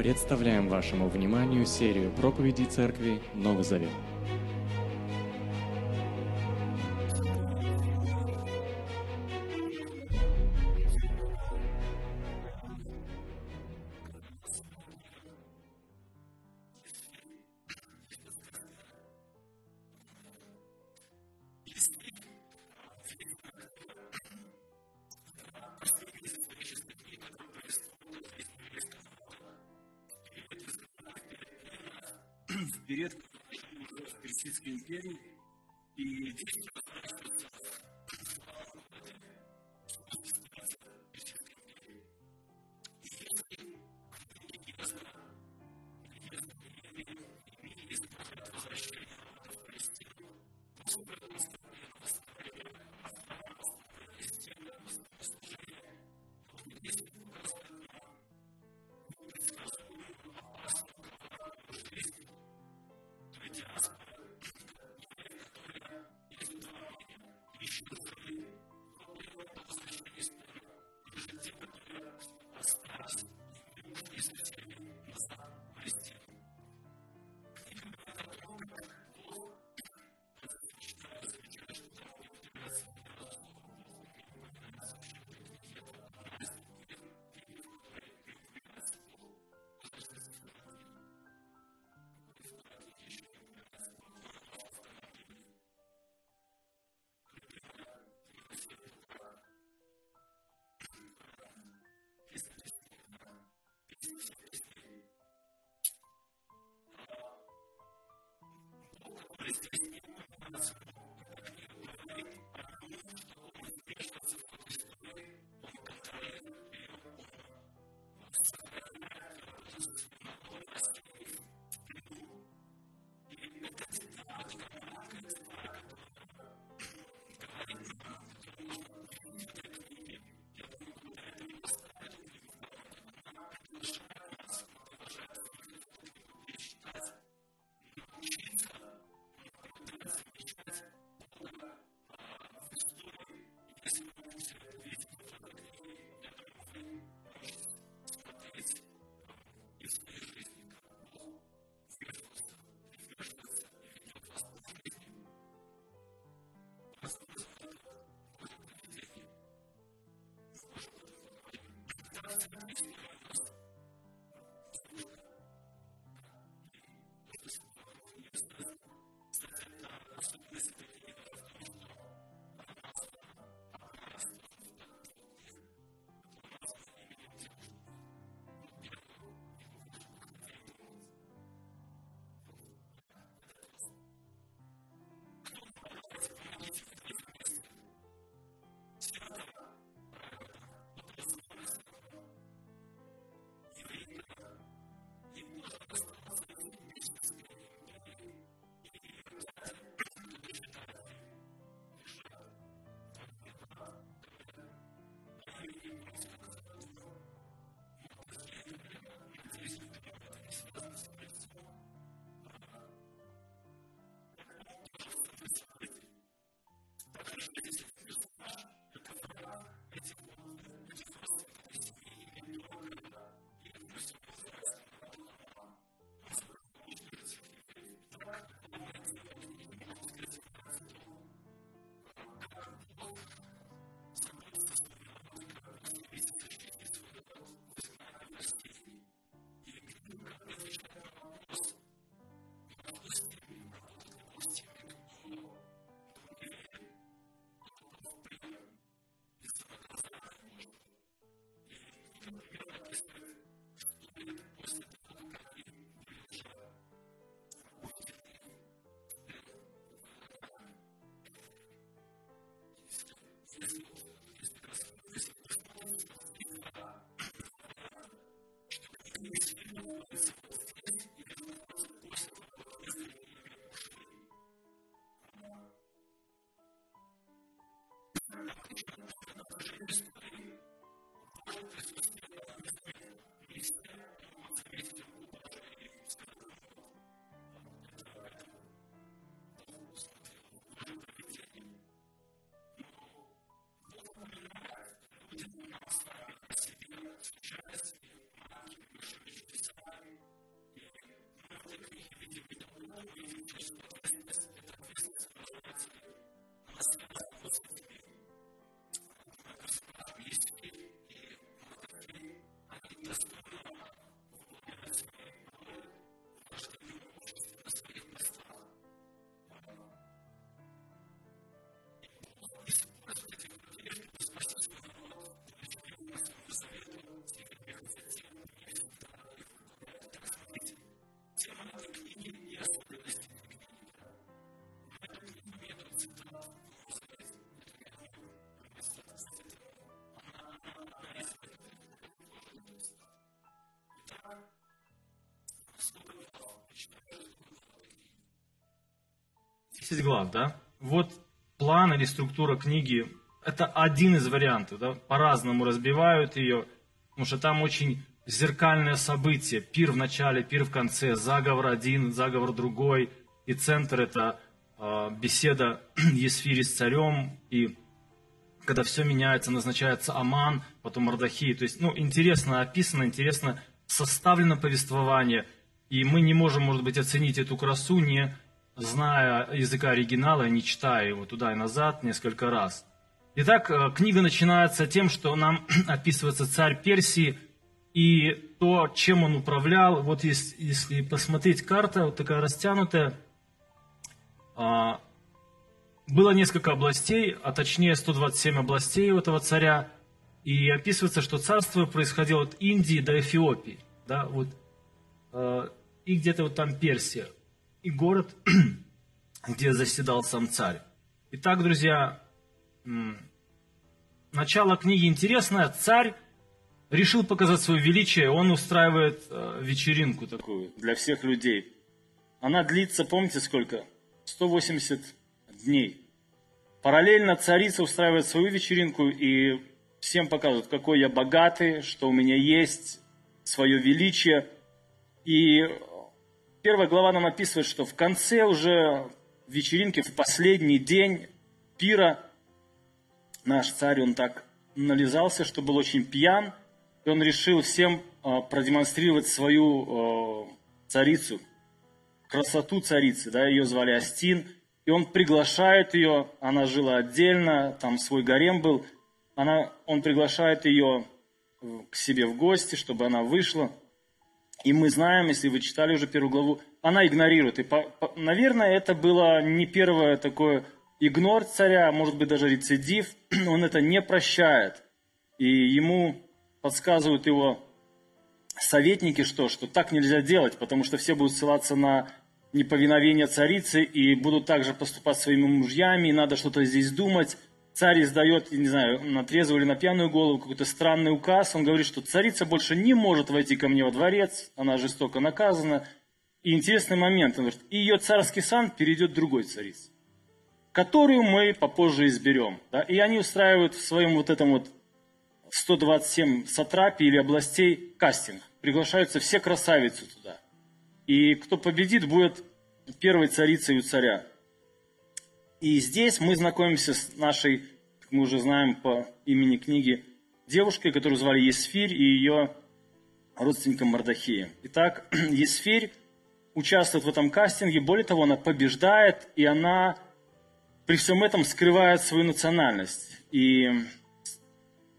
Представляем вашему вниманию серию проповедей Церкви Новый Завет. you know, 10 глав, да? Вот план или структура книги – это один из вариантов, да? По-разному разбивают ее, потому что там очень зеркальное событие. Пир в начале, пир в конце, заговор один, заговор другой. И центр – это э, беседа Есфири с царем. И когда все меняется, назначается Аман, потом Мардахи. То есть, ну, интересно описано, интересно составлено повествование – и мы не можем, может быть, оценить эту красу, не зная языка оригинала, не читая его туда и назад несколько раз. Итак, э, книга начинается тем, что нам описывается царь Персии – и то, чем он управлял, вот если, если посмотреть карта, вот такая растянутая, а, было несколько областей, а точнее 127 областей у этого царя, и описывается, что царство происходило от Индии до Эфиопии, да, вот, а, и где-то вот там Персия, и город, где заседал сам царь. Итак, друзья, начало книги интересное. Царь решил показать свое величие, он устраивает э, вечеринку такую для всех людей. Она длится, помните сколько? 180 дней. Параллельно царица устраивает свою вечеринку и всем показывает, какой я богатый, что у меня есть, свое величие. И первая глава нам описывает, что в конце уже вечеринки, в последний день пира, наш царь, он так нализался, что был очень пьян – и он решил всем а, продемонстрировать свою а, царицу, красоту царицы, да, ее звали Астин, и он приглашает ее, она жила отдельно, там свой гарем был, она, он приглашает ее к себе в гости, чтобы она вышла. И мы знаем, если вы читали уже первую главу, она игнорирует. И, по, по, наверное, это было не первое такое игнор царя, а может быть даже рецидив. Он это не прощает. И ему подсказывают его советники, что, что так нельзя делать, потому что все будут ссылаться на неповиновение царицы и будут также поступать своими мужьями, и надо что-то здесь думать. Царь издает, не знаю, на трезвую или на пьяную голову какой-то странный указ. Он говорит, что царица больше не может войти ко мне во дворец, она жестоко наказана. И интересный момент, он говорит, и ее царский сан перейдет другой царице, которую мы попозже изберем. Да? И они устраивают в своем вот этом вот 127 сатрапий или областей кастинг. Приглашаются все красавицы туда. И кто победит, будет первой царицей у царя. И здесь мы знакомимся с нашей, как мы уже знаем по имени книги, девушкой, которую звали Есфирь, и ее родственником Мардахеем. Итак, Есфирь участвует в этом кастинге, более того, она побеждает, и она при всем этом скрывает свою национальность. И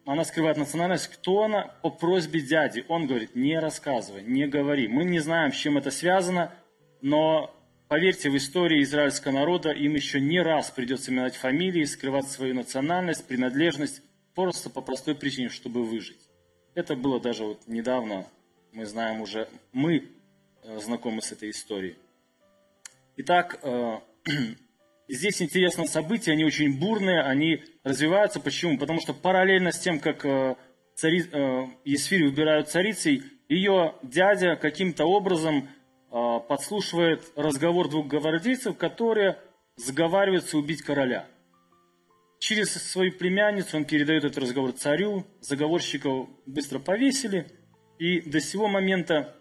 она скрывает национальность, кто она по просьбе дяди. Он говорит, не рассказывай, не говори. Мы не знаем, с чем это связано, но поверьте, в истории израильского народа им еще не раз придется менять фамилии, скрывать свою национальность, принадлежность, просто по простой причине, чтобы выжить. Это было даже вот недавно, мы знаем уже, мы э, знакомы с этой историей. Итак, э, здесь интересное событие, они очень бурные, они развиваются. Почему? Потому что параллельно с тем, как э, цари, Есфирь выбирают царицей, ее дядя каким-то образом подслушивает разговор двух гвардейцев, которые сговариваются убить короля. Через свою племянницу он передает этот разговор царю, заговорщиков быстро повесили, и до сего момента,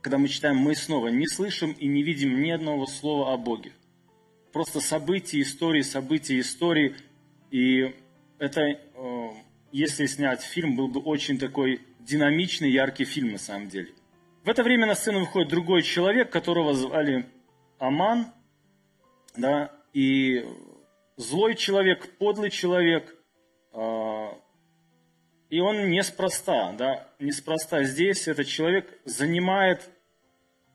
когда мы читаем, мы снова не слышим и не видим ни одного слова о Боге просто события, истории, события, истории. И это, э, если снять фильм, был бы очень такой динамичный, яркий фильм на самом деле. В это время на сцену выходит другой человек, которого звали Аман, да, и злой человек, подлый человек, э, и он неспроста, да, неспроста здесь этот человек занимает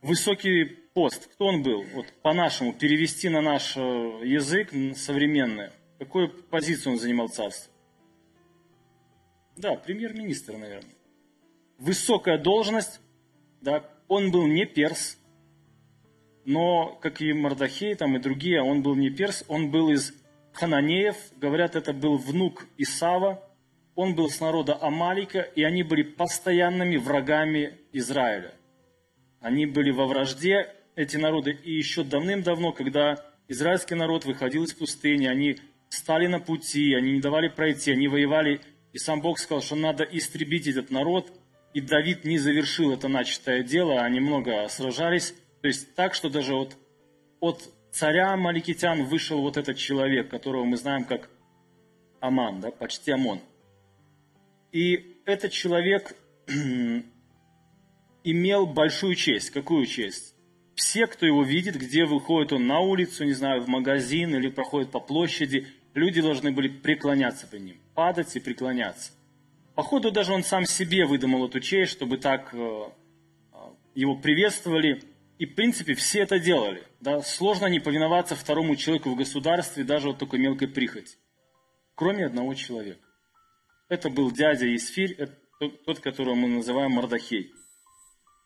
высокий пост, кто он был? Вот по-нашему, перевести на наш э, язык современный. Какую позицию он занимал царство? Да, премьер-министр, наверное. Высокая должность, да, он был не перс, но, как и Мардахей, там и другие, он был не перс, он был из хананеев, говорят, это был внук Исава, он был с народа Амалика, и они были постоянными врагами Израиля. Они были во вражде эти народы. И еще давным-давно, когда израильский народ выходил из пустыни, они стали на пути, они не давали пройти, они воевали, и сам Бог сказал, что надо истребить этот народ, и Давид не завершил это начатое дело, они много сражались, то есть так, что даже вот от царя Маликитян вышел вот этот человек, которого мы знаем как Аман, да, почти Амон. И этот человек имел большую честь. Какую честь? Все, кто его видит, где выходит он на улицу, не знаю, в магазин или проходит по площади, люди должны были преклоняться при ним, падать и преклоняться. Походу, даже он сам себе выдумал эту честь, чтобы так э, э, его приветствовали. И, в принципе, все это делали. Да? Сложно не повиноваться второму человеку в государстве, даже вот такой мелкой прихоть. Кроме одного человека. Это был дядя Исфирь, тот, которого мы называем Мардахей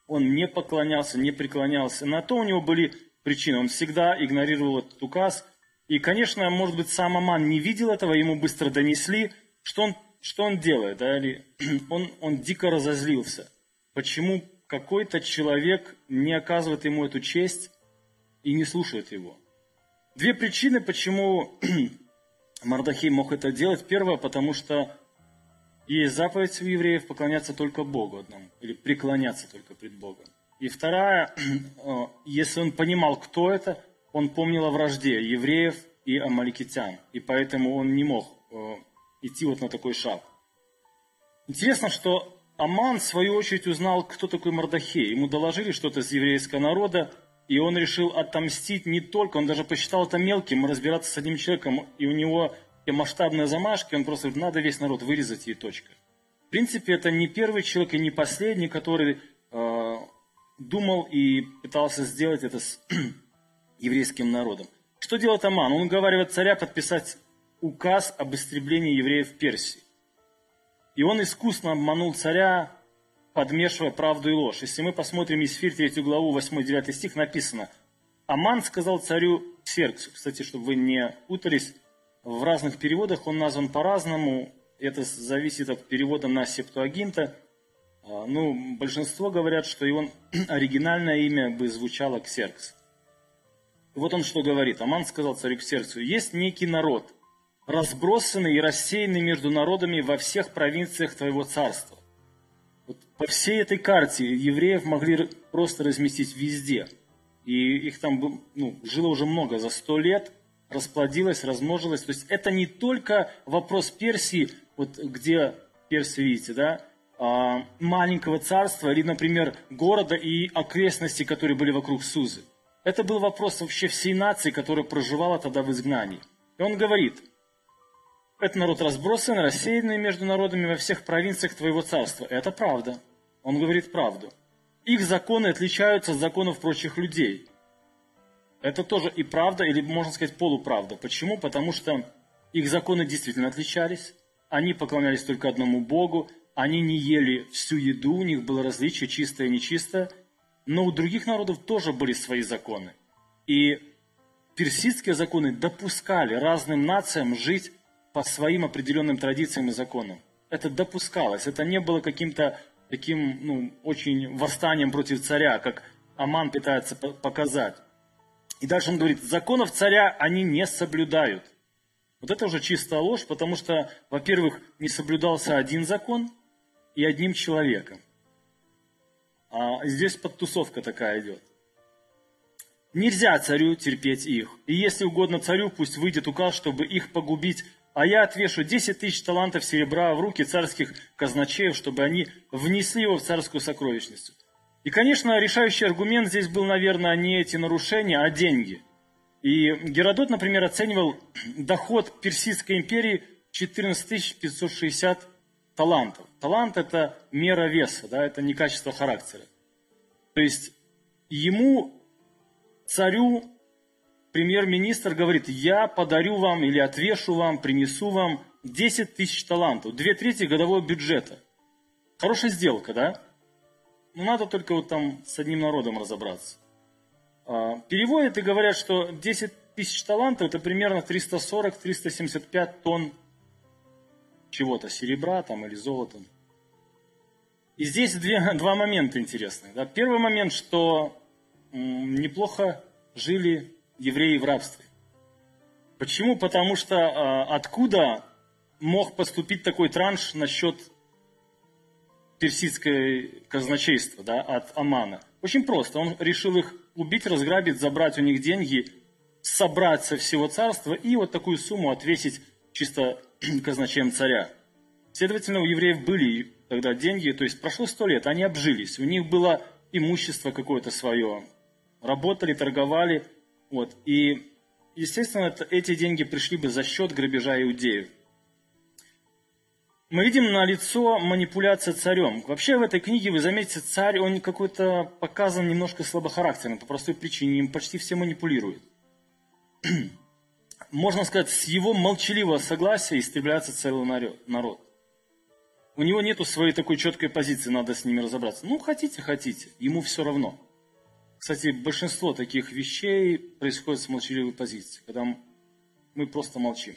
он не поклонялся, не преклонялся. На то у него были причины. Он всегда игнорировал этот указ. И, конечно, может быть, сам Аман не видел этого, ему быстро донесли, что он, что он делает. Да? Или он, он дико разозлился. Почему какой-то человек не оказывает ему эту честь и не слушает его? Две причины, почему Мардахей мог это делать. Первое, потому что есть заповедь у евреев поклоняться только Богу одному, или преклоняться только пред Богом. И вторая, э, если он понимал, кто это, он помнил о вражде евреев и амаликитян, и поэтому он не мог э, идти вот на такой шаг. Интересно, что Аман, в свою очередь, узнал, кто такой Мардахей. Ему доложили что-то из еврейского народа, и он решил отомстить не только, он даже посчитал это мелким, разбираться с одним человеком, и у него и масштабные замашки, он просто говорит, надо весь народ вырезать и точка. В принципе, это не первый человек и не последний, который э, думал и пытался сделать это с еврейским народом. Что делает Аман? Он уговаривает царя подписать указ об истреблении евреев в Персии. И он искусно обманул царя, подмешивая правду и ложь. Если мы посмотрим Исфирь 3 главу 8-9 стих, написано «Аман сказал царю Серксу». Кстати, чтобы вы не путались, в разных переводах он назван по-разному. Это зависит от перевода на септуагинта. А, ну, большинство говорят, что он оригинальное имя бы звучало Ксеркс. Вот он что говорит. Аман сказал царю Ксерксу, есть некий народ, разбросанный и рассеянный между народами во всех провинциях твоего царства. Вот по всей этой карте евреев могли просто разместить везде. И их там ну, жило уже много, за сто лет – расплодилась, размножилась. То есть это не только вопрос Персии, вот где Персия, видите, да, а, маленького царства или, например, города и окрестностей, которые были вокруг Сузы. Это был вопрос вообще всей нации, которая проживала тогда в изгнании. И он говорит, это народ разбросан, рассеянный между народами во всех провинциях твоего царства. Это правда. Он говорит правду. Их законы отличаются от законов прочих людей. Это тоже и правда, или можно сказать полуправда. Почему? Потому что их законы действительно отличались. Они поклонялись только одному Богу. Они не ели всю еду, у них было различие чистое и нечистое. Но у других народов тоже были свои законы. И персидские законы допускали разным нациям жить по своим определенным традициям и законам. Это допускалось. Это не было каким-то таким, ну, очень восстанием против царя, как Аман пытается показать. И дальше он говорит, законов царя они не соблюдают. Вот это уже чистая ложь, потому что, во-первых, не соблюдался один закон и одним человеком. А здесь подтусовка такая идет. Нельзя царю терпеть их. И если угодно царю, пусть выйдет указ, чтобы их погубить. А я отвешу 10 тысяч талантов серебра в руки царских казначеев, чтобы они внесли его в царскую сокровищницу. И, конечно, решающий аргумент здесь был, наверное, не эти нарушения, а деньги. И Геродот, например, оценивал доход Персидской империи 14 560 талантов. Талант – это мера веса, да, это не качество характера. То есть ему, царю, премьер-министр говорит, я подарю вам или отвешу вам, принесу вам 10 тысяч талантов, две трети годового бюджета. Хорошая сделка, да? Ну, надо только вот там с одним народом разобраться. А, переводят и говорят, что 10 тысяч талантов это примерно 340-375 тонн чего-то, серебра там или золота. И здесь две, два момента интересных. Да. Первый момент, что м, неплохо жили евреи в рабстве. Почему? Потому что э, откуда мог поступить такой транш насчет персидское казначейство да, от Амана? Очень просто. Он решил их убить, разграбить, забрать у них деньги, собрать со всего царства и вот такую сумму отвесить чисто казначеем царя. Следовательно, у евреев были тогда деньги, то есть прошло сто лет, они обжились, у них было имущество какое-то свое, работали, торговали, вот, и, естественно, это, эти деньги пришли бы за счет грабежа иудеев. Мы видим на лицо манипуляция царем. Вообще в этой книге, вы заметите, царь, он какой-то показан немножко слабохарактерным, по простой причине, им почти все манипулируют. Можно сказать, с его молчаливого согласия истребляется целый народ. У него нету своей такой четкой позиции, надо с ними разобраться. Ну, хотите, хотите, ему все равно. Кстати, большинство таких вещей происходит с молчаливой позиции, когда мы просто молчим.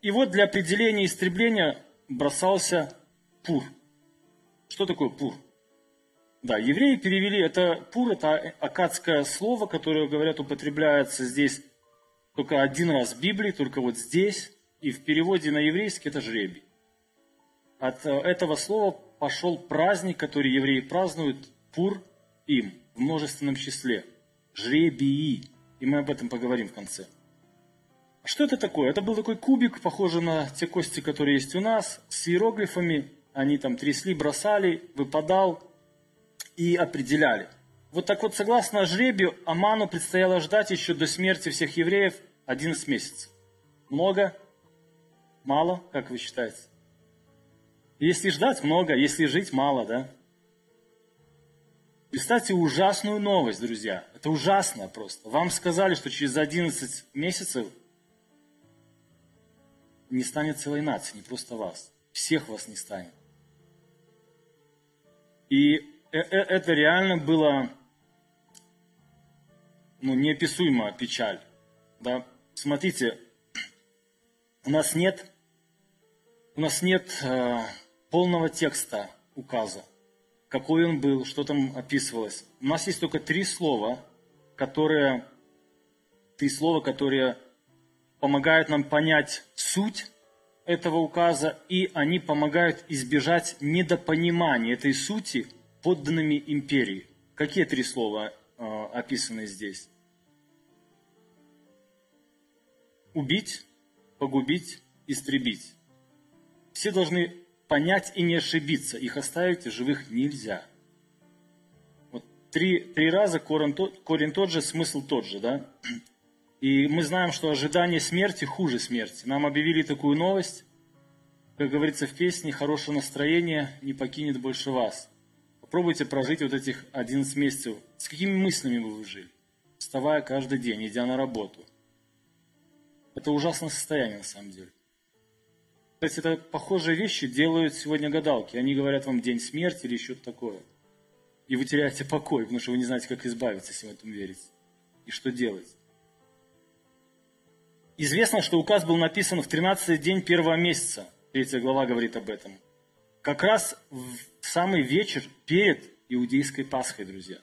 И вот для определения истребления бросался пур. Что такое пур? Да, евреи перевели, это пур, это акадское слово, которое, говорят, употребляется здесь только один раз в Библии, только вот здесь, и в переводе на еврейский это жребий. От э, этого слова пошел праздник, который евреи празднуют, пур им, в множественном числе. Жребии. И мы об этом поговорим в конце. А что это такое? Это был такой кубик, похожий на те кости, которые есть у нас, с иероглифами. Они там трясли, бросали, выпадал и определяли. Вот так вот, согласно жребию, Аману предстояло ждать еще до смерти всех евреев 11 месяцев. Много? Мало? Как вы считаете? Если ждать много, если жить мало, да? Представьте ужасную новость, друзья. Это ужасно просто. Вам сказали, что через 11 месяцев не станет целой нации, не просто вас. Всех вас не станет. И э, э, это реально было ну, неописуемая печаль. Да? Смотрите, у нас нет, у нас нет э, полного текста указа, какой он был, что там описывалось. У нас есть только три слова, которые, три слова, которые помогают нам понять суть этого указа, и они помогают избежать недопонимания этой сути подданными империи. Какие три слова э, описаны здесь? Убить, погубить, истребить. Все должны понять и не ошибиться. Их оставить живых нельзя. Вот три, три раза корень тот, корень тот же, смысл тот же, да? И мы знаем, что ожидание смерти хуже смерти. Нам объявили такую новость, как говорится в песне, хорошее настроение не покинет больше вас. Попробуйте прожить вот этих 11 месяцев. С какими мыслями вы жили? Вставая каждый день, идя на работу. Это ужасное состояние на самом деле. Кстати, это похожие вещи делают сегодня гадалки. Они говорят вам день смерти или что-то такое. И вы теряете покой, потому что вы не знаете, как избавиться, если в этом верите. И что делать. Известно, что указ был написан в 13 день первого месяца. Третья глава говорит об этом. Как раз в самый вечер перед Иудейской Пасхой, друзья.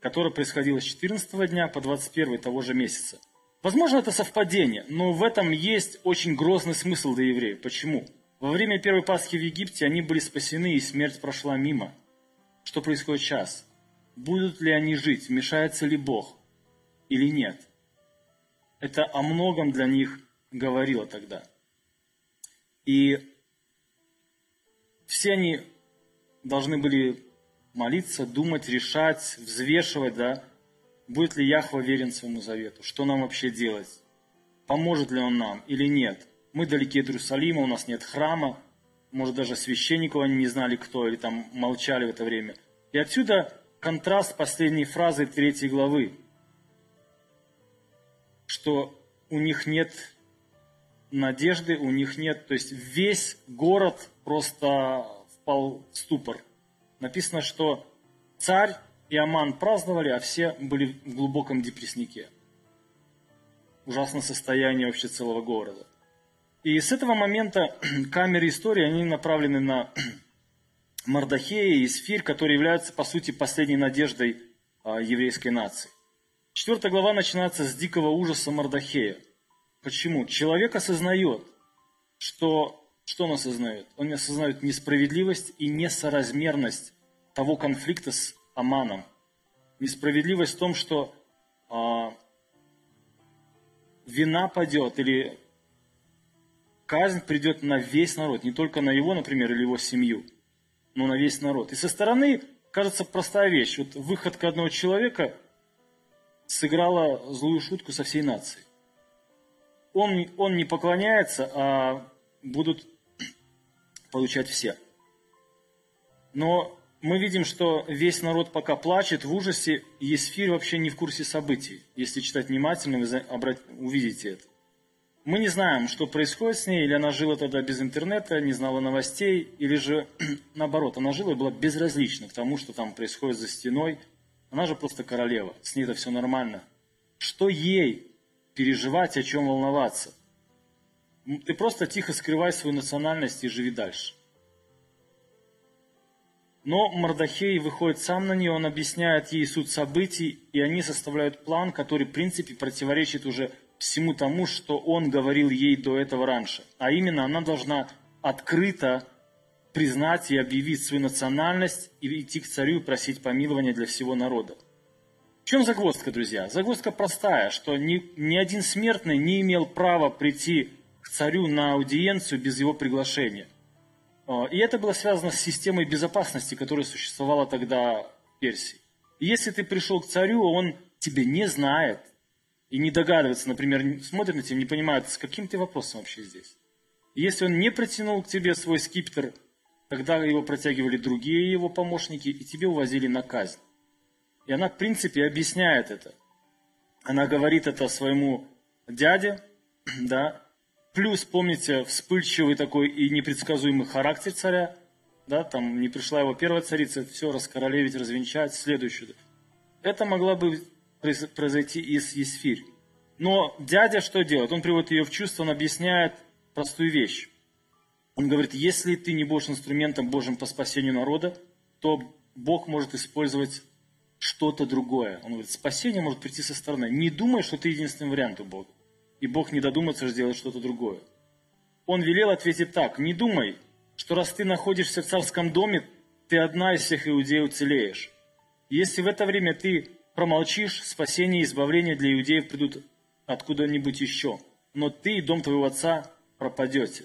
Которая происходила с 14 дня по 21 того же месяца. Возможно, это совпадение, но в этом есть очень грозный смысл для евреев. Почему? Во время первой Пасхи в Египте они были спасены, и смерть прошла мимо. Что происходит сейчас? Будут ли они жить? Вмешается ли Бог? Или нет? Это о многом для них говорило тогда. И все они должны были молиться, думать, решать, взвешивать, да, Будет ли Яхва верен своему завету? Что нам вообще делать? Поможет ли он нам или нет? Мы далеки от Иерусалима, у нас нет храма, может даже священников они не знали кто, или там молчали в это время. И отсюда контраст последней фразы третьей главы, что у них нет надежды, у них нет, то есть весь город просто впал в ступор. Написано, что царь и Аман праздновали, а все были в глубоком депресснике. Ужасное состояние вообще целого города. И с этого момента камеры истории, они направлены на Мардахея и Сфир, которые являются, по сути, последней надеждой а, еврейской нации. Четвертая глава начинается с дикого ужаса Мардахея. Почему? Человек осознает, что что он осознает? Он осознает несправедливость и несоразмерность того конфликта с Аманом. Несправедливость в том, что а, вина падет или казнь придет на весь народ, не только на его, например, или его семью, но на весь народ. И со стороны кажется простая вещь. Вот выходка одного человека сыграла злую шутку со всей нацией. Он, он не поклоняется, а будут получать все. Но мы видим, что весь народ пока плачет в ужасе, и Есфирь вообще не в курсе событий. Если читать внимательно, вы увидите это. Мы не знаем, что происходит с ней, или она жила тогда без интернета, не знала новостей, или же наоборот, она жила и была безразлична к тому, что там происходит за стеной. Она же просто королева, с ней это все нормально. Что ей переживать, о чем волноваться? Ты просто тихо скрывай свою национальность и живи дальше. Но Мардахей выходит сам на нее, он объясняет ей суть событий, и они составляют план, который в принципе противоречит уже всему тому, что он говорил ей до этого раньше. А именно, она должна открыто признать и объявить свою национальность и идти к царю и просить помилования для всего народа. В чем загвоздка, друзья? Загвоздка простая, что ни, ни один смертный не имел права прийти к царю на аудиенцию без его приглашения. А, и это было связано с системой безопасности, которая существовала тогда в Персии. И если ты пришел к царю, он тебя не знает, и не догадывается, например, смотрит на тебя, не понимает, с каким ты вопросом вообще здесь. Если он не протянул к тебе свой скиптер, тогда его протягивали другие его помощники, и тебе увозили на казнь. И она, в принципе, объясняет это. Она говорит это своему дяде, да, плюс, помните, вспыльчивый такой и непредсказуемый характер царя, да, там не пришла его первая царица, все раскоролевить, развенчать, следующую. Это могла бы произойти из Есфирь. Но дядя что делает? Он приводит ее в чувство, он объясняет простую вещь. Он говорит, если ты не будешь инструментом Божьим по спасению народа, то Бог может использовать что-то другое. Он говорит, спасение может прийти со стороны. Не думай, что ты единственный вариант у Бога. И Бог не додумается сделать что-то другое. Он велел ответить так, не думай, что раз ты находишься в царском доме, ты одна из всех иудеев уцелеешь. Если в это время ты промолчишь, спасение и избавление для иудеев придут откуда-нибудь еще. Но ты и дом твоего отца пропадете.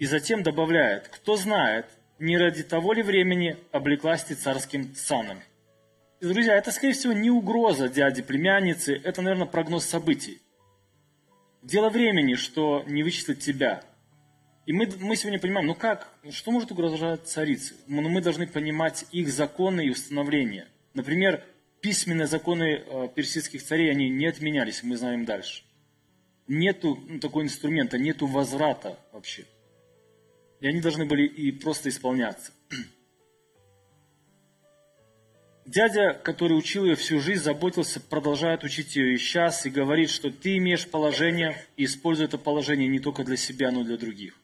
И затем добавляет, кто знает, не ради того ли времени облеклась ты царским саном. И, друзья, это, скорее всего, не угроза дяди племянницы, это, наверное, прогноз событий. Дело времени, что не вычислят тебя. И мы, мы сегодня понимаем, ну как, что может угрожать царице? Ну, мы должны понимать их законы и установления. Например, письменные законы э, персидских царей, они не отменялись, мы знаем дальше. Нету ну, такого инструмента, нету возврата вообще. И они должны были и просто исполняться. Дядя, который учил ее всю жизнь, заботился, продолжает учить ее и сейчас, и говорит, что ты имеешь положение, и используй это положение не только для себя, но и для других.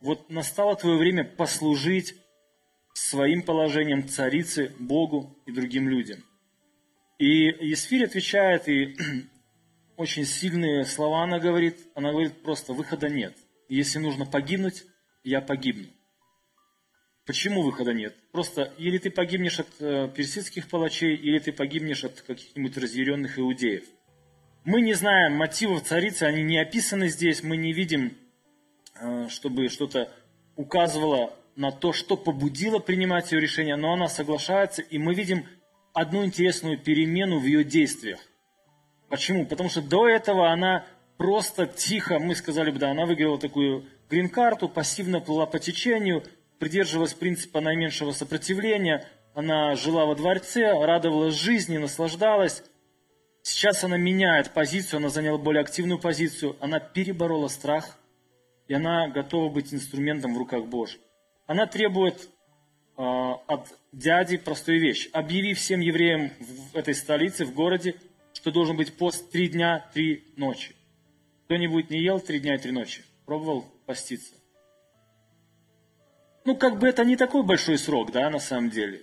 Вот настало твое время послужить своим положением царицы, Богу и другим людям. И Есфирь отвечает, и очень сильные слова она говорит. Она говорит просто, выхода нет. Если нужно погибнуть, я погибну. Почему выхода нет? Просто или ты погибнешь от э, персидских палачей, или ты погибнешь от каких-нибудь разъяренных иудеев. Мы не знаем мотивов царицы, они не описаны здесь, мы не видим, э, чтобы что-то указывало на то, что побудило принимать ее решение, но она соглашается, и мы видим одну интересную перемену в ее действиях. Почему? Потому что до этого она просто тихо, мы сказали бы, да, она выиграла такую грин-карту, пассивно плыла по течению, придерживалась принципа наименьшего сопротивления, она жила во дворце, радовалась жизни, наслаждалась. Сейчас она меняет позицию, она заняла более активную позицию, она переборола страх, и она готова быть инструментом в руках Божьих она требует э, от дяди простую вещь. Объяви всем евреям в этой столице, в городе, что должен быть пост три дня, три ночи. Кто-нибудь не ел три дня и три ночи? Пробовал поститься? Ну, как бы это не такой большой срок, да, на самом деле.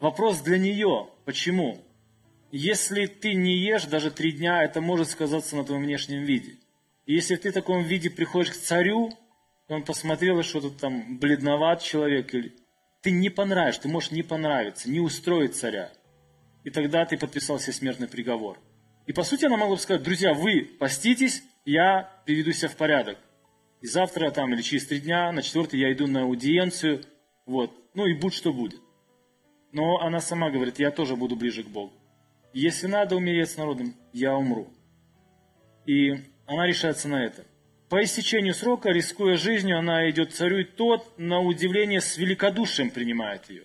Вопрос для нее. Почему? если ты не ешь даже три дня, это может сказаться на твоем внешнем виде. И если ты в таком виде приходишь к царю, он посмотрел, что тут там бледноват человек, или ты не понравишь, ты можешь не понравиться, не устроить царя. И тогда ты подписал себе смертный приговор. И по сути она могла бы сказать, друзья, вы поститесь, я приведу себя в порядок. И завтра там или через три дня, на четвертый я иду на аудиенцию, вот, ну и будь что будет. Но она сама говорит, я тоже буду ближе к Богу. Если надо умереть с народом, я умру. И она решается на это. По истечению срока, рискуя жизнью, она идет к царю, и тот, на удивление, с великодушием принимает ее.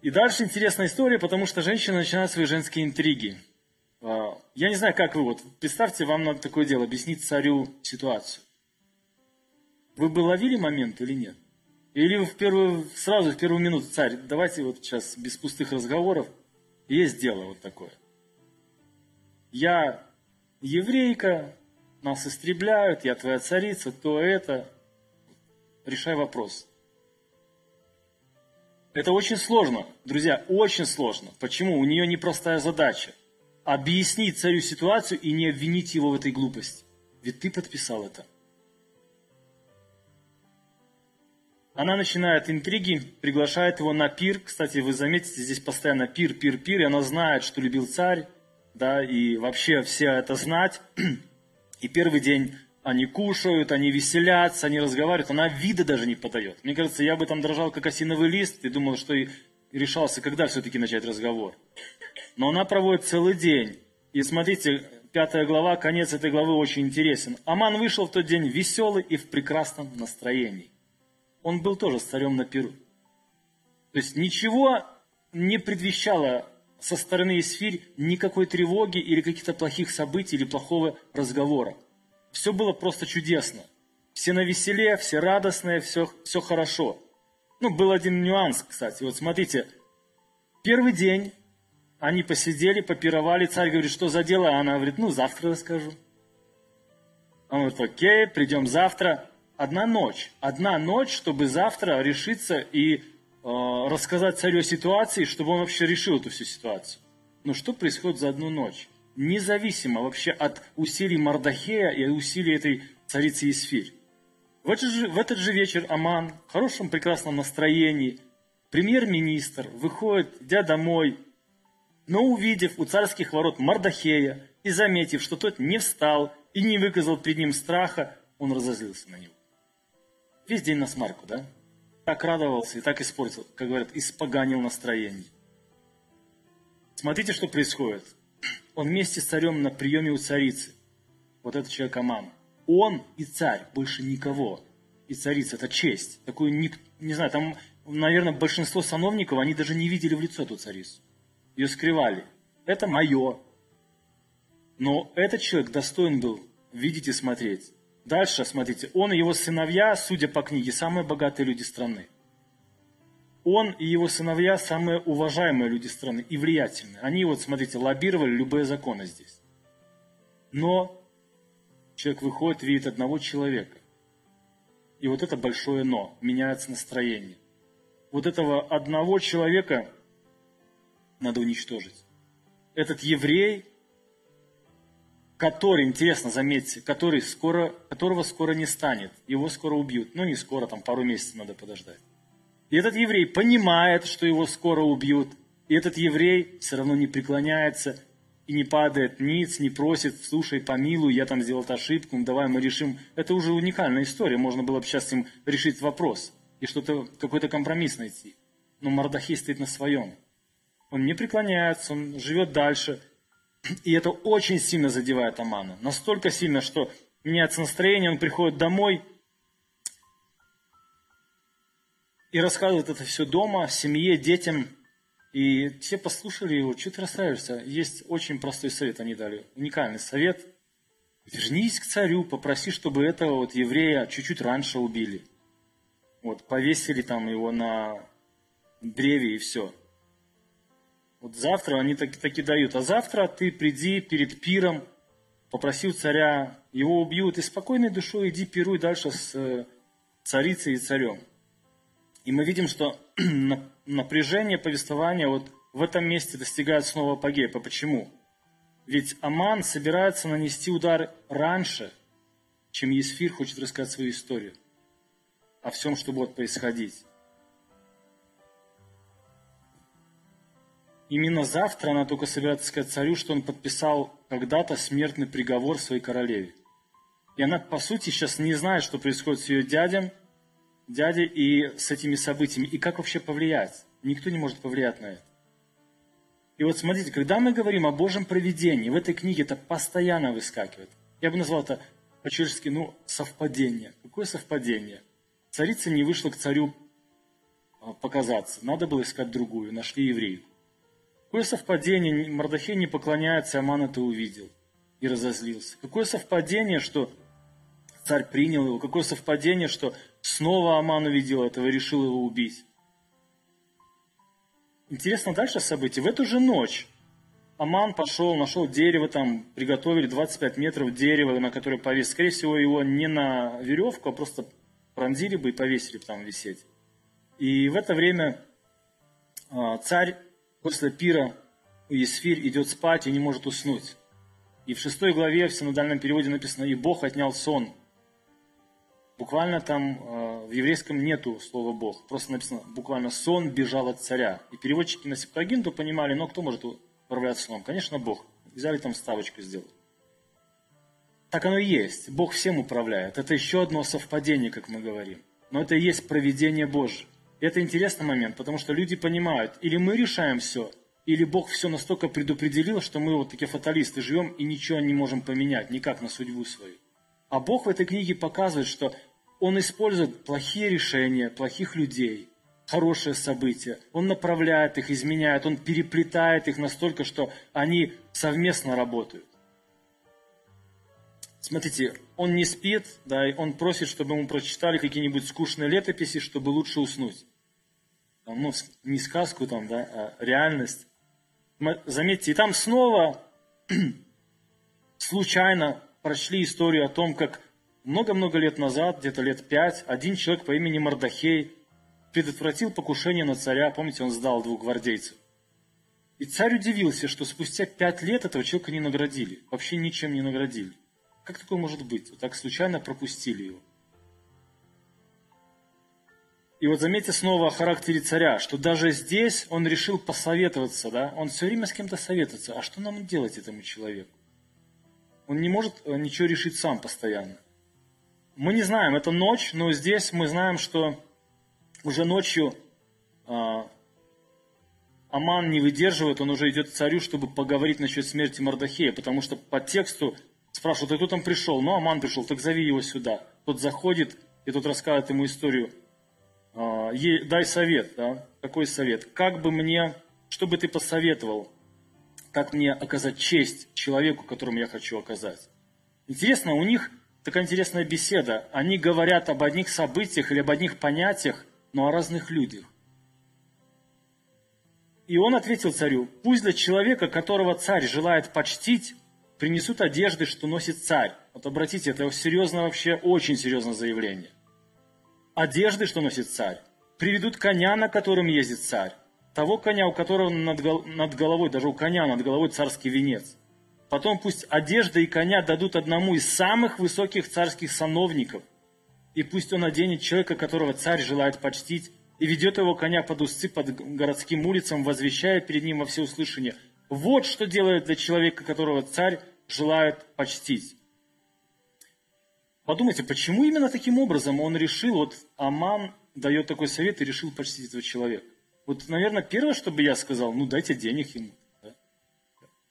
И дальше интересная история, потому что женщина начинает свои женские интриги. А, я не знаю, как вы, вот представьте, вам надо такое дело, объяснить царю ситуацию. Вы бы ловили момент или нет? Или в первую, сразу в первую минуту, царь, давайте вот сейчас без пустых разговоров, есть дело вот такое. Я еврейка, нас истребляют, я твоя царица, то это. Решай вопрос. Это очень сложно, друзья, очень сложно. Почему? У нее непростая задача. Объяснить царю ситуацию и не обвинить его в этой глупости. Ведь ты подписал это. Она начинает интриги, приглашает его на пир. Кстати, вы заметите, здесь постоянно пир, пир, пир. И она знает, что любил царь, да, и вообще все это знать. И первый день они кушают, они веселятся, они разговаривают. Она вида даже не подает. Мне кажется, я бы там дрожал, как осиновый лист, и думал, что и решался, когда все-таки начать разговор. Но она проводит целый день. И смотрите, пятая глава, конец этой главы очень интересен. Аман вышел в тот день веселый и в прекрасном настроении он был тоже с царем на Перу. То есть ничего не предвещало со стороны Исфирь никакой тревоги или каких-то плохих событий или плохого разговора. Все было просто чудесно. Все на веселе, все радостные, все, все хорошо. Ну, был один нюанс, кстати. Вот смотрите, первый день они посидели, попировали, царь говорит, что за дело? Она говорит, ну, завтра расскажу. Он говорит, окей, придем завтра одна ночь. Одна ночь, чтобы завтра решиться и э, рассказать царю о ситуации, чтобы он вообще решил эту всю ситуацию. Но что происходит за одну ночь? Независимо вообще от усилий Мардахея и усилий этой царицы Исфирь. В этот, же, в этот же вечер Аман в хорошем прекрасном настроении, премьер-министр, выходит, идя домой, но увидев у царских ворот Мардахея и заметив, что тот не встал и не выказал перед ним страха, он разозлился на него. Весь день на смарку, да? Так радовался и так испортил, как говорят, испоганил настроение. Смотрите, что происходит. Он вместе с царем на приеме у царицы. Вот этот человек Аман. Он и царь, больше никого. И царица, это честь. Такую, не, не знаю, там, наверное, большинство сановников, они даже не видели в лицо эту царицу. Ее скрывали. Это мое. Но этот человек достоин был видеть и смотреть. Дальше, смотрите, он и его сыновья, судя по книге, самые богатые люди страны. Он и его сыновья самые уважаемые люди страны и влиятельные. Они, вот смотрите, лоббировали любые законы здесь. Но человек выходит, видит одного человека. И вот это большое но, меняется настроение. Вот этого одного человека надо уничтожить. Этот еврей, который, интересно, заметьте, который скоро, которого скоро не станет, его скоро убьют. Ну, не скоро, там пару месяцев надо подождать. И этот еврей понимает, что его скоро убьют, и этот еврей все равно не преклоняется и не падает ниц, не просит, слушай, помилуй, я там сделал ошибку, ну, давай мы решим. Это уже уникальная история, можно было бы сейчас им решить вопрос и что-то, какой-то компромисс найти. Но Мардахей стоит на своем. Он не преклоняется, он живет дальше – и это очень сильно задевает Амана. Настолько сильно, что меняется настроение, он приходит домой и рассказывает это все дома, семье, детям. И все послушали его, что ты расстраиваешься? Есть очень простой совет они дали, уникальный совет. Вернись к царю, попроси, чтобы этого вот еврея чуть-чуть раньше убили. Вот, повесили там его на древе и все. Вот завтра они так, таки дают. А завтра ты приди перед пиром, попроси у царя, его убьют, и спокойной душой иди пируй дальше с э, царицей и царем. И мы видим, что напряжение повествования вот в этом месте достигают снова апогея. Почему? Ведь Аман собирается нанести удар раньше, чем Есфир хочет рассказать свою историю о всем, что будет происходить. Именно завтра она только собирается сказать царю, что он подписал когда-то смертный приговор своей королеве. И она, по сути, сейчас не знает, что происходит с ее дядем, дядей и с этими событиями, и как вообще повлиять. Никто не может повлиять на это. И вот смотрите, когда мы говорим о Божьем проведении, в этой книге это постоянно выскакивает. Я бы назвал это по-человечески, ну, совпадение. Какое совпадение? Царица не вышла к царю а, показаться. Надо было искать другую. Нашли еврейку. Какое совпадение, Мордахей не поклоняется, Аман это увидел и разозлился. Какое совпадение, что царь принял его. Какое совпадение, что снова Аман увидел этого и решил его убить. Интересно дальше событие. В эту же ночь Аман пошел, нашел дерево, там приготовили 25 метров дерева, на которое повесили. Скорее всего, его не на веревку, а просто пронзили бы и повесили бы там висеть. И в это время а, царь после пира Есфирь идет спать и не может уснуть. И в шестой главе в синодальном переводе написано «И Бог отнял сон». Буквально там э, в еврейском нету слова Бог. Просто написано буквально сон бежал от царя. И переводчики на Септагинту понимали, но кто может управлять сном? Конечно, Бог. Взяли там ставочку сделать. Так оно и есть. Бог всем управляет. Это еще одно совпадение, как мы говорим. Но это и есть проведение Божье. Это интересный момент, потому что люди понимают, или мы решаем все, или Бог все настолько предопределил, что мы вот такие фаталисты живем и ничего не можем поменять, никак на судьбу свою. А Бог в этой книге показывает, что Он использует плохие решения, плохих людей, хорошие события. Он направляет их, изменяет, Он переплетает их настолько, что они совместно работают. Смотрите, он не спит, да, и он просит, чтобы ему прочитали какие-нибудь скучные летописи, чтобы лучше уснуть. Ну, не сказку там, да, а реальность. Заметьте, и там снова случайно прочли историю о том, как много-много лет назад, где-то лет пять, один человек по имени Мардахей предотвратил покушение на царя. Помните, он сдал двух гвардейцев. И царь удивился, что спустя пять лет этого человека не наградили. Вообще ничем не наградили. Как такое может быть? Вот так случайно пропустили его. И вот заметьте снова о характере царя, что даже здесь он решил посоветоваться, да? Он все время с кем-то советуется. А что нам делать этому человеку? Он не может э, ничего решить сам постоянно. Мы не знаем, это ночь, но здесь мы знаем, что уже ночью а, Аман не выдерживает, он уже идет к царю, чтобы поговорить насчет смерти Мардахея, потому что по тексту спрашивают, а кто там пришел? Ну, Аман пришел, так зови его сюда. Тот заходит, и тот рассказывает ему историю. А, дай совет, да? Какой совет? Как бы мне, что бы ты посоветовал как мне оказать честь человеку, которому я хочу оказать. Интересно, у них такая интересная беседа. Они говорят об одних событиях или об одних понятиях, но о разных людях. И он ответил царю, пусть для человека, которого царь желает почтить, принесут одежды, что носит царь. Вот обратите, это серьезно вообще, очень серьезное заявление. Одежды, что носит царь. Приведут коня, на котором ездит царь того коня, у которого над, головой, даже у коня над головой царский венец. Потом пусть одежда и коня дадут одному из самых высоких царских сановников, и пусть он оденет человека, которого царь желает почтить, и ведет его коня под узцы под городским улицам, возвещая перед ним во всеуслышание. Вот что делает для человека, которого царь желает почтить. Подумайте, почему именно таким образом он решил, вот Аман дает такой совет и решил почтить этого человека. Вот, наверное, первое, что бы я сказал, ну дайте денег ему. Да?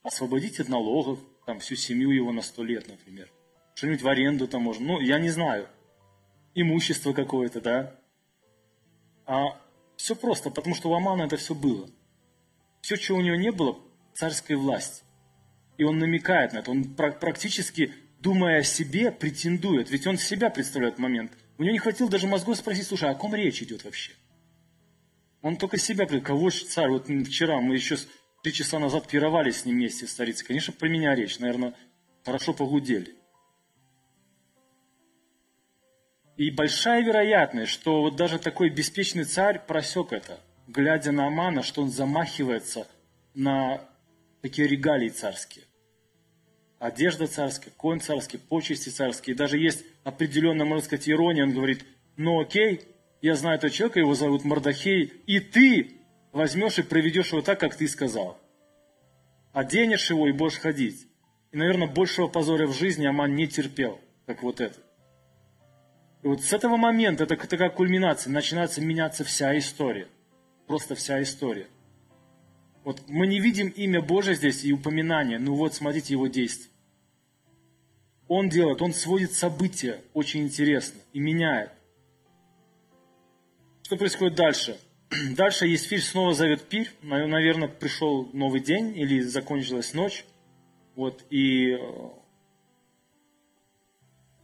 Освободите от налогов, там, всю семью его на сто лет, например. Что-нибудь в аренду там можно. Ну, я не знаю. Имущество какое-то, да. А все просто, потому что у Амана это все было. Все, чего у него не было, царская власть. И он намекает на это. Он практически, думая о себе, претендует. Ведь он себя представляет момент. У него не хватило даже мозгов спросить, слушай, а о ком речь идет вообще? Он только себя, кого же царь, вот вчера мы еще три часа назад пировали с ним вместе в столице. Конечно, про меня речь, наверное, хорошо погудели. И большая вероятность, что вот даже такой беспечный царь просек это. глядя на Амана, что он замахивается на такие регалии царские. Одежда царская, конь царский, почести царские. Даже есть определенная, можно сказать, ирония. Он говорит, ну окей, я знаю этого человека, его зовут Мордахей, и ты возьмешь и проведешь его так, как ты сказал. Оденешь его и будешь ходить. И, наверное, большего позора в жизни Аман не терпел, как вот это. И вот с этого момента, это такая кульминация, начинается меняться вся история. Просто вся история. Вот мы не видим имя Божие здесь и упоминание, ну вот смотрите его действия. Он делает, он сводит события очень интересно и меняет. Что происходит дальше? Дальше Есфирь снова зовет пир. Наверное, пришел новый день или закончилась ночь. Вот, и э,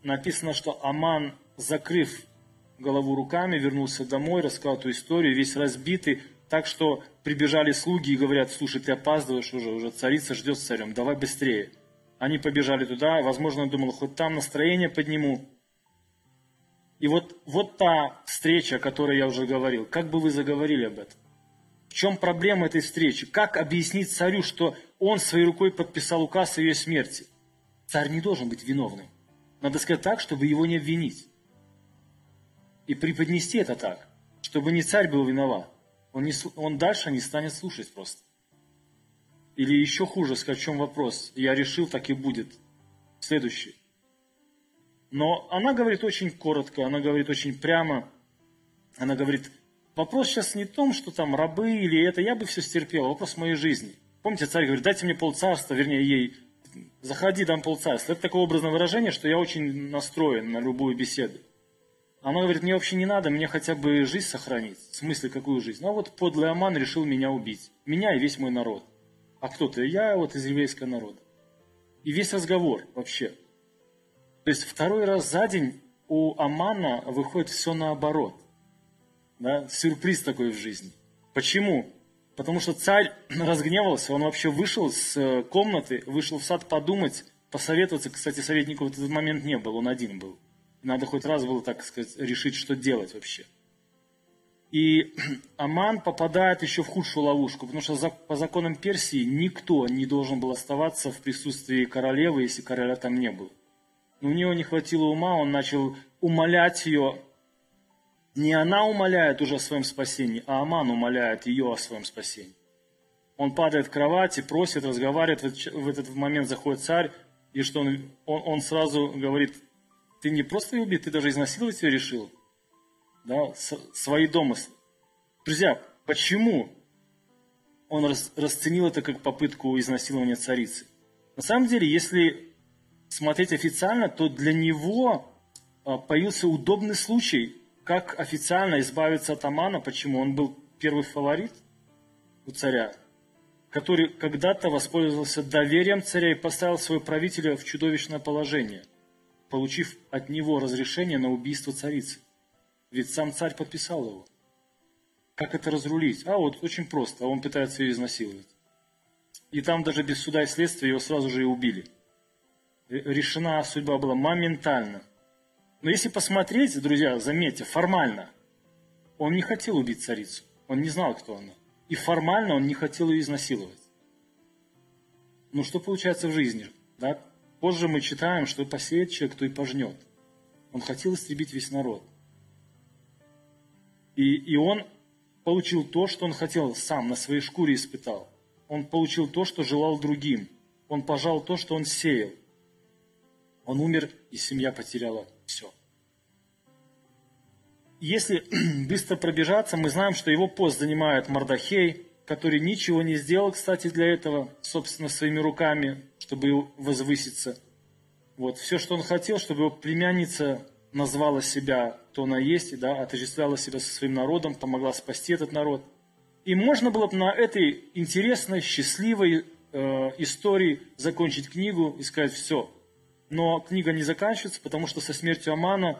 написано, что Аман, закрыв голову руками, вернулся домой, рассказал эту историю, весь разбитый, так что прибежали слуги и говорят, слушай, ты опаздываешь уже, уже царица ждет с царем, давай быстрее. Они побежали туда, возможно, он думал, хоть там настроение подниму. И вот, вот та встреча, о которой я уже говорил, как бы вы заговорили об этом? В чем проблема этой встречи? Как объяснить царю, что он своей рукой подписал указ о ее смерти? Царь не должен быть виновным. Надо сказать так, чтобы его не обвинить. И преподнести это так, чтобы не царь был виноват. Он, не, он дальше не станет слушать просто. Или еще хуже, в чем вопрос. Я решил, так и будет. Следующий. Но она говорит очень коротко, она говорит очень прямо. Она говорит, вопрос сейчас не в том, что там рабы или это, я бы все стерпел, вопрос моей жизни. Помните, царь говорит, дайте мне полцарства, вернее, ей, заходи, дам полцарства. Это такое образное выражение, что я очень настроен на любую беседу. Она говорит, мне вообще не надо, мне хотя бы жизнь сохранить. В смысле, какую жизнь? Ну вот подлый Аман решил меня убить. Меня и весь мой народ. А кто ты? Я вот из еврейского народа. И весь разговор вообще. То есть второй раз за день у Амана выходит все наоборот. Да? Сюрприз такой в жизни. Почему? Потому что царь разгневался, он вообще вышел с э, комнаты, вышел в сад подумать, посоветоваться. Кстати, советников в этот момент не было, он один был. Надо хоть раз было, так сказать, решить, что делать вообще. И Аман попадает еще в худшую ловушку, потому что по законам Персии никто не должен был оставаться в присутствии королевы, если короля там не было. Но у него не хватило ума, он начал умолять ее. Не она умоляет уже о своем спасении, а Аман умоляет ее о своем спасении. Он падает в кровати, просит, разговаривает, в этот момент заходит царь, и что он, он, он сразу говорит, ты не просто ее убить, ты даже изнасиловать ее решил. Да, свои домыслы. Друзья, почему он расценил это как попытку изнасилования царицы? На самом деле, если смотреть официально, то для него а, появился удобный случай, как официально избавиться от Амана. Почему? Он был первый фаворит у царя, который когда-то воспользовался доверием царя и поставил своего правителя в чудовищное положение – получив от него разрешение на убийство царицы. Ведь сам царь подписал его. Как это разрулить? А вот очень просто, а он пытается ее изнасиловать. И там даже без суда и следствия его сразу же и убили. Решена судьба была моментально. Но если посмотреть, друзья, заметьте, формально, он не хотел убить царицу. Он не знал, кто она. И формально он не хотел ее изнасиловать. Ну что получается в жизни? Да? Позже мы читаем, что посеет человек, то и пожнет. Он хотел истребить весь народ. И, и он получил то, что он хотел, сам на своей шкуре испытал. Он получил то, что желал другим. Он пожал то, что он сеял. Он умер, и семья потеряла все. Если быстро пробежаться, мы знаем, что его пост занимает Мардахей, который ничего не сделал, кстати, для этого, собственно, своими руками, чтобы возвыситься. Вот, все, что он хотел, чтобы его племянница назвала себя, то она есть, да, отождествляла себя со своим народом, помогла спасти этот народ. И можно было бы на этой интересной, счастливой э, истории закончить книгу и сказать все. Но книга не заканчивается, потому что со смертью Амана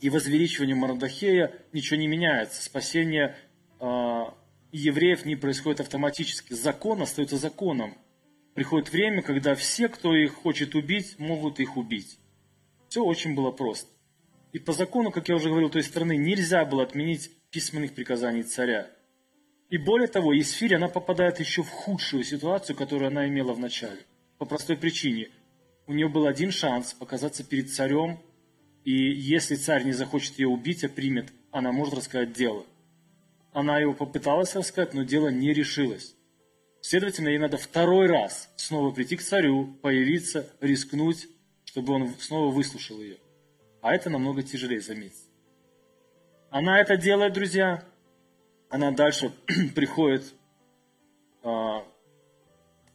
и возвеличиванием Мардахея ничего не меняется. Спасение э, евреев не происходит автоматически. Закон остается законом. Приходит время, когда все, кто их хочет убить, могут их убить. Все очень было просто. И по закону, как я уже говорил, той страны нельзя было отменить письменных приказаний царя. И более того, Есфирь, она попадает еще в худшую ситуацию, которую она имела в начале. По простой причине. У нее был один шанс показаться перед царем, и если царь не захочет ее убить, а примет, она может рассказать дело. Она его попыталась рассказать, но дело не решилось. Следовательно, ей надо второй раз снова прийти к царю, появиться, рискнуть, чтобы он снова выслушал ее. А это намного тяжелее, заметьте. Она это делает, друзья. Она дальше приходит а,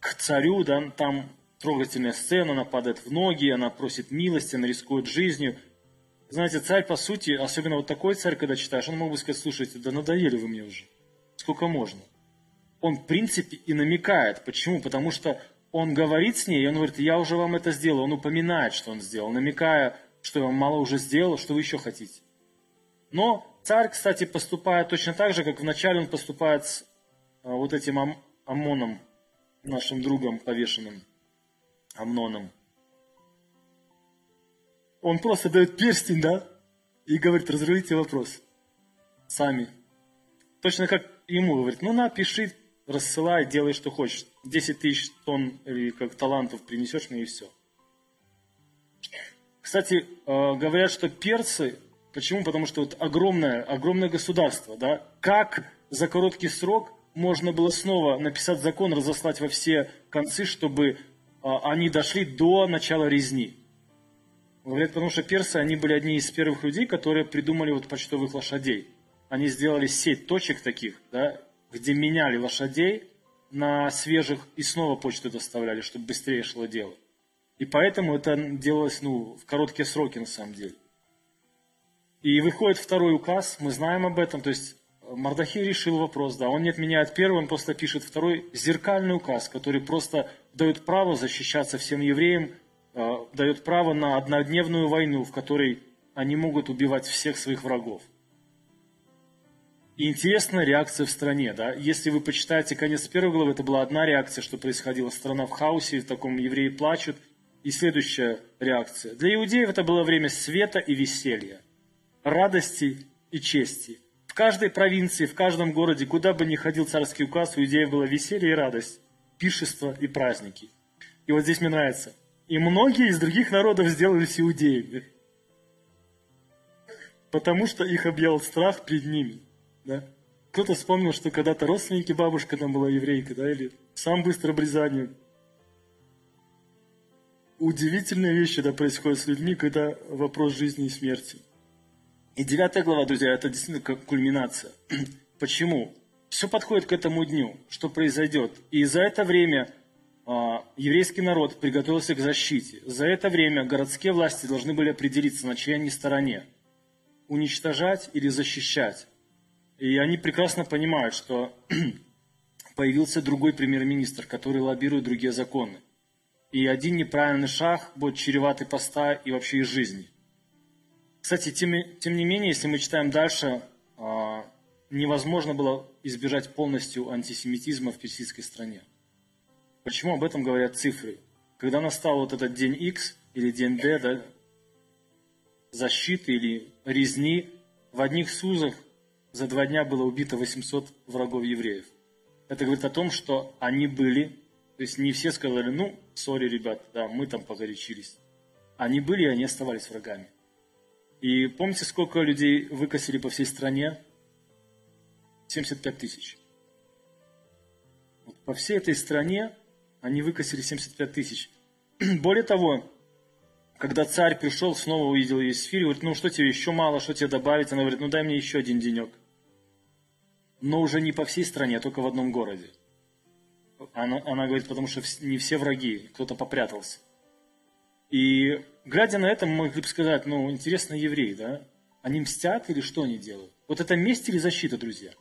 к царю, да, там трогательная сцена, она падает в ноги, она просит милости, она рискует жизнью. Знаете, царь, по сути, особенно вот такой царь, когда читаешь, он мог бы сказать, слушайте, да надоели вы мне уже, сколько можно. Он, в принципе, и намекает. Почему? Потому что он говорит с ней, и он говорит, я уже вам это сделал. Он упоминает, что он сделал, намекая, что я вам мало уже сделал, что вы еще хотите. Но царь, кстати, поступает точно так же, как вначале он поступает с а, вот этим Ам Амоном, нашим другом повешенным, Амноном. Он просто дает перстень, да, и говорит, разрулите вопрос. Сами. Точно как ему говорит, ну на, пиши, рассылай, делай, что хочешь. 10 тысяч тонн или как талантов принесешь мне и все. Кстати, э, говорят, что перцы, почему? Потому что вот огромное, огромное государство, да, как за короткий срок можно было снова написать закон, разослать во все концы, чтобы э, они дошли до начала резни. Говорят, потому что персы, они были одни из первых людей, которые придумали вот почтовых лошадей. Они сделали сеть точек таких, да, где меняли лошадей на свежих и снова почту доставляли, чтобы быстрее шло дело. И поэтому это делалось ну, в короткие сроки на самом деле. И выходит второй указ, мы знаем об этом, то есть Мардахей решил вопрос, да, он не отменяет первый, он просто пишет второй зеркальный указ, который просто дает право защищаться всем евреям Э, дает право на однодневную войну, в которой они могут убивать всех своих врагов. И интересная реакция в стране. Да? Если вы почитаете конец первой главы, это была одна реакция, что происходило. Страна в хаосе, в таком евреи плачут. И следующая реакция. Для иудеев это было время света и веселья, радости и чести. В каждой провинции, в каждом городе, куда бы ни ходил царский указ, у иудеев было веселье и радость, пиршество и праздники. И вот здесь мне нравится – и многие из других народов сделались иудеями. Потому что их объял страх перед ними. Да? Кто-то вспомнил, что когда-то родственники бабушка там была еврейка, да, или сам быстро обрезание. Удивительные вещи да, происходят с людьми, когда вопрос жизни и смерти. И девятая глава, друзья, это действительно как кульминация. Почему? Все подходит к этому дню, что произойдет. И за это время а, еврейский народ приготовился к защите. За это время городские власти должны были определиться, на чьей они стороне. Уничтожать или защищать. И они прекрасно понимают, что появился другой премьер-министр, который лоббирует другие законы. И один неправильный шаг будет чреватый поста и вообще и жизни. Кстати, тем, тем не менее, если мы читаем дальше, а, невозможно было избежать полностью антисемитизма в персидской стране. Почему об этом говорят цифры? Когда настал вот этот день X или день D, да, защиты или резни, в одних Сузах за два дня было убито 800 врагов евреев. Это говорит о том, что они были, то есть не все сказали, ну, сори, ребят, да, мы там погорячились. Они были, они оставались врагами. И помните, сколько людей выкосили по всей стране? 75 тысяч. Вот по всей этой стране они выкосили 75 тысяч. Более того, когда царь пришел, снова увидел Есфирь, говорит, ну что тебе еще мало, что тебе добавить? Она говорит, ну дай мне еще один денек. Но уже не по всей стране, а только в одном городе. Она, она говорит, потому что не все враги, кто-то попрятался. И глядя на это, мы могли бы сказать, ну, интересно, евреи, да? Они мстят или что они делают? Вот это месть или защита, друзья?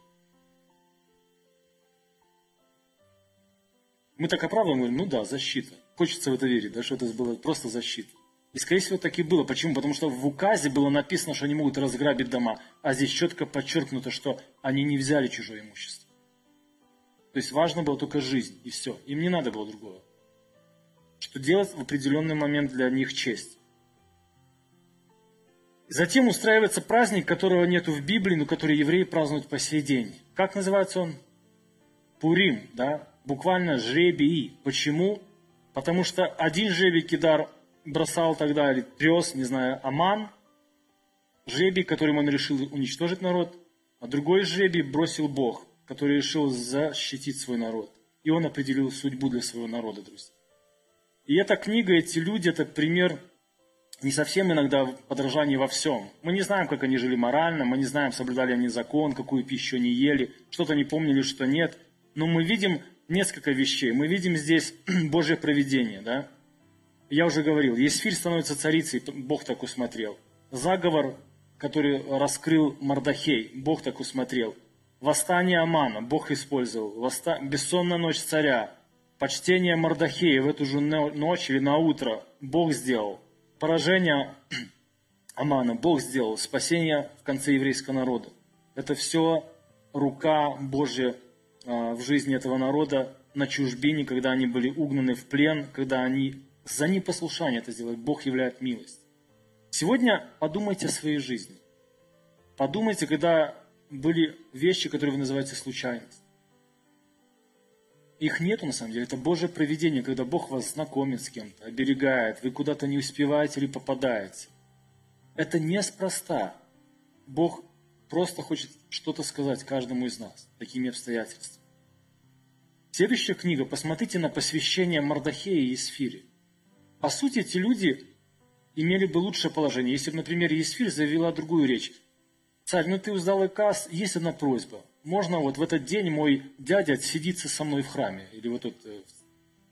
Мы так оправдываем, говорим, ну да, защита. Хочется в это верить, да, что это было просто защита. И, скорее всего, так и было. Почему? Потому что в указе было написано, что они могут разграбить дома, а здесь четко подчеркнуто, что они не взяли чужое имущество. То есть важно было только жизнь, и все. Им не надо было другого. Что делать в определенный момент для них честь. Затем устраивается праздник, которого нету в Библии, но который евреи празднуют по сей день. Как называется он? Пурим, да, буквально жребий. Почему? Потому что один жребий Кидар бросал тогда, или пес, не знаю, Аман, жребий, которым он решил уничтожить народ, а другой жребий бросил Бог, который решил защитить свой народ. И он определил судьбу для своего народа, друзья. И эта книга, эти люди, это пример не совсем иногда подражание во всем. Мы не знаем, как они жили морально, мы не знаем, соблюдали они закон, какую пищу они ели, что-то не помнили, что нет. Но мы видим несколько вещей. Мы видим здесь Божье провидение, да? Я уже говорил, Есфирь становится царицей, Бог так усмотрел. Заговор, который раскрыл Мардахей, Бог так усмотрел. Восстание Амана, Бог использовал. Восста... Бессонная ночь царя, почтение Мардахея в эту же ночь или на утро Бог сделал поражение Амана Бог сделал, спасение в конце еврейского народа. Это все рука Божья а, в жизни этого народа на чужбине, когда они были угнаны в плен, когда они за непослушание это сделали. Бог являет милость. Сегодня подумайте о своей жизни. Подумайте, когда были вещи, которые вы называете случайность. Их нету на самом деле. Это Божье проведение, когда Бог вас знакомит с кем-то, оберегает, вы куда-то не успеваете или попадаете. Это неспроста. Бог просто хочет что-то сказать каждому из нас такими обстоятельствами. Следующая книга. Посмотрите на посвящение Мардахея и Есфире. По сути, эти люди имели бы лучшее положение. Если бы, например, Есфирь завела другую речь. Царь, ну ты узнал иказ, есть одна просьба – можно вот в этот день мой дядя сидится со мной в храме, или вот тут, э,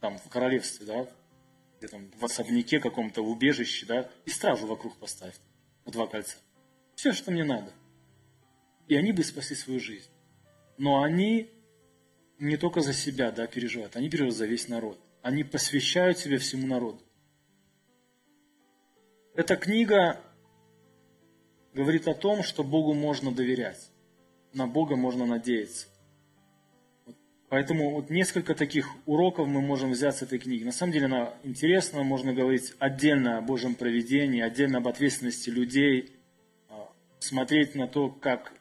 там, в королевстве, да, где там в особняке каком-то, в убежище, да, и стражу вокруг поставить, в два кольца. Все, что мне надо. И они бы спасли свою жизнь. Но они не только за себя, да, переживают, они переживают за весь народ. Они посвящают себя всему народу. Эта книга говорит о том, что Богу можно доверять на Бога можно надеяться. Поэтому вот несколько таких уроков мы можем взять с этой книги. На самом деле она интересна, можно говорить отдельно о Божьем проведении, отдельно об ответственности людей, а, смотреть на то, как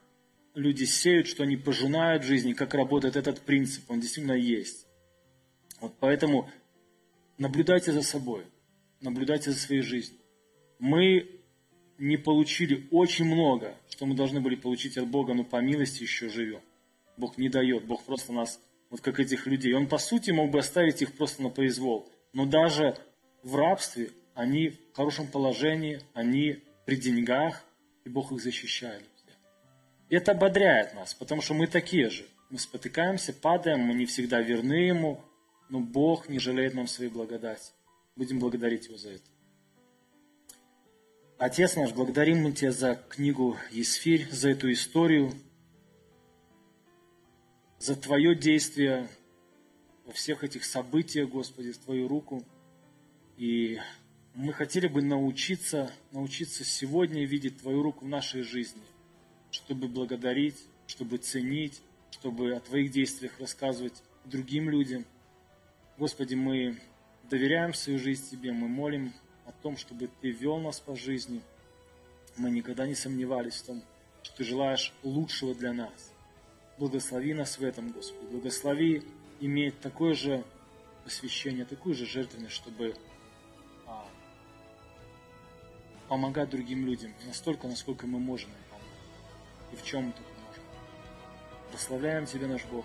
люди сеют, что они пожинают в жизни, как работает этот принцип, он действительно есть. Вот поэтому наблюдайте за собой, наблюдайте за своей жизнью. Мы не получили очень много, что мы должны были получить от Бога, но по милости еще живем. Бог не дает, Бог просто нас, вот как этих людей. Он, по сути, мог бы оставить их просто на произвол. Но даже в рабстве они в хорошем положении, они при деньгах, и Бог их защищает. Это ободряет нас, потому что мы такие же. Мы спотыкаемся, падаем, мы не всегда верны Ему, но Бог не жалеет нам своей благодати. Будем благодарить Его за это. Отец наш, благодарим мы Тебя за книгу Есфирь, за эту историю, за Твое действие во всех этих событиях, Господи, Твою руку. И мы хотели бы научиться, научиться сегодня видеть Твою руку в нашей жизни, чтобы благодарить, чтобы ценить, чтобы о Твоих действиях рассказывать другим людям. Господи, мы доверяем свою жизнь Тебе, мы молим о том, чтобы Ты вел нас по жизни. Мы никогда не сомневались в том, что Ты желаешь лучшего для нас. Благослови нас в этом, Господи. Благослови иметь такое же посвящение, такую же жертвенность, чтобы а, помогать другим людям настолько, насколько мы можем и в чем мы только можем. Прославляем Тебя, наш Бог.